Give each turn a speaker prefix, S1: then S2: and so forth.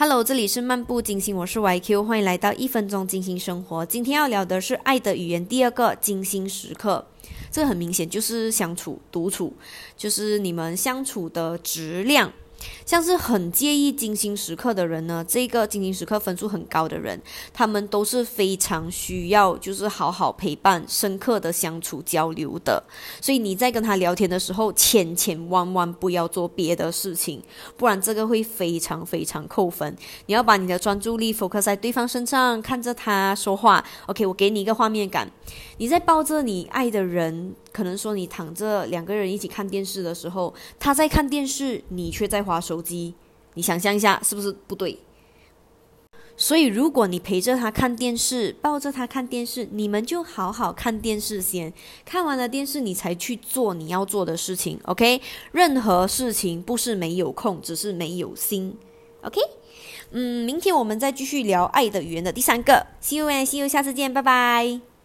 S1: Hello，这里是漫步金星，我是 YQ，欢迎来到一分钟金星生活。今天要聊的是爱的语言第二个金星时刻，这很明显就是相处、独处，就是你们相处的质量。像是很介意精心时刻的人呢，这个精心时刻分数很高的人，他们都是非常需要就是好好陪伴、深刻的相处交流的。所以你在跟他聊天的时候，千千万万不要做别的事情，不然这个会非常非常扣分。你要把你的专注力 focus 在对方身上，看着他说话。OK，我给你一个画面感，你在抱着你爱的人。可能说你躺着两个人一起看电视的时候，他在看电视，你却在划手机。你想象一下，是不是不对？所以，如果你陪着他看电视，抱着他看电视，你们就好好看电视先。看完了电视，你才去做你要做的事情。OK，任何事情不是没有空，只是没有心。OK，嗯，明天我们再继续聊爱的语言的第三个。See you and see you，下次见，拜拜。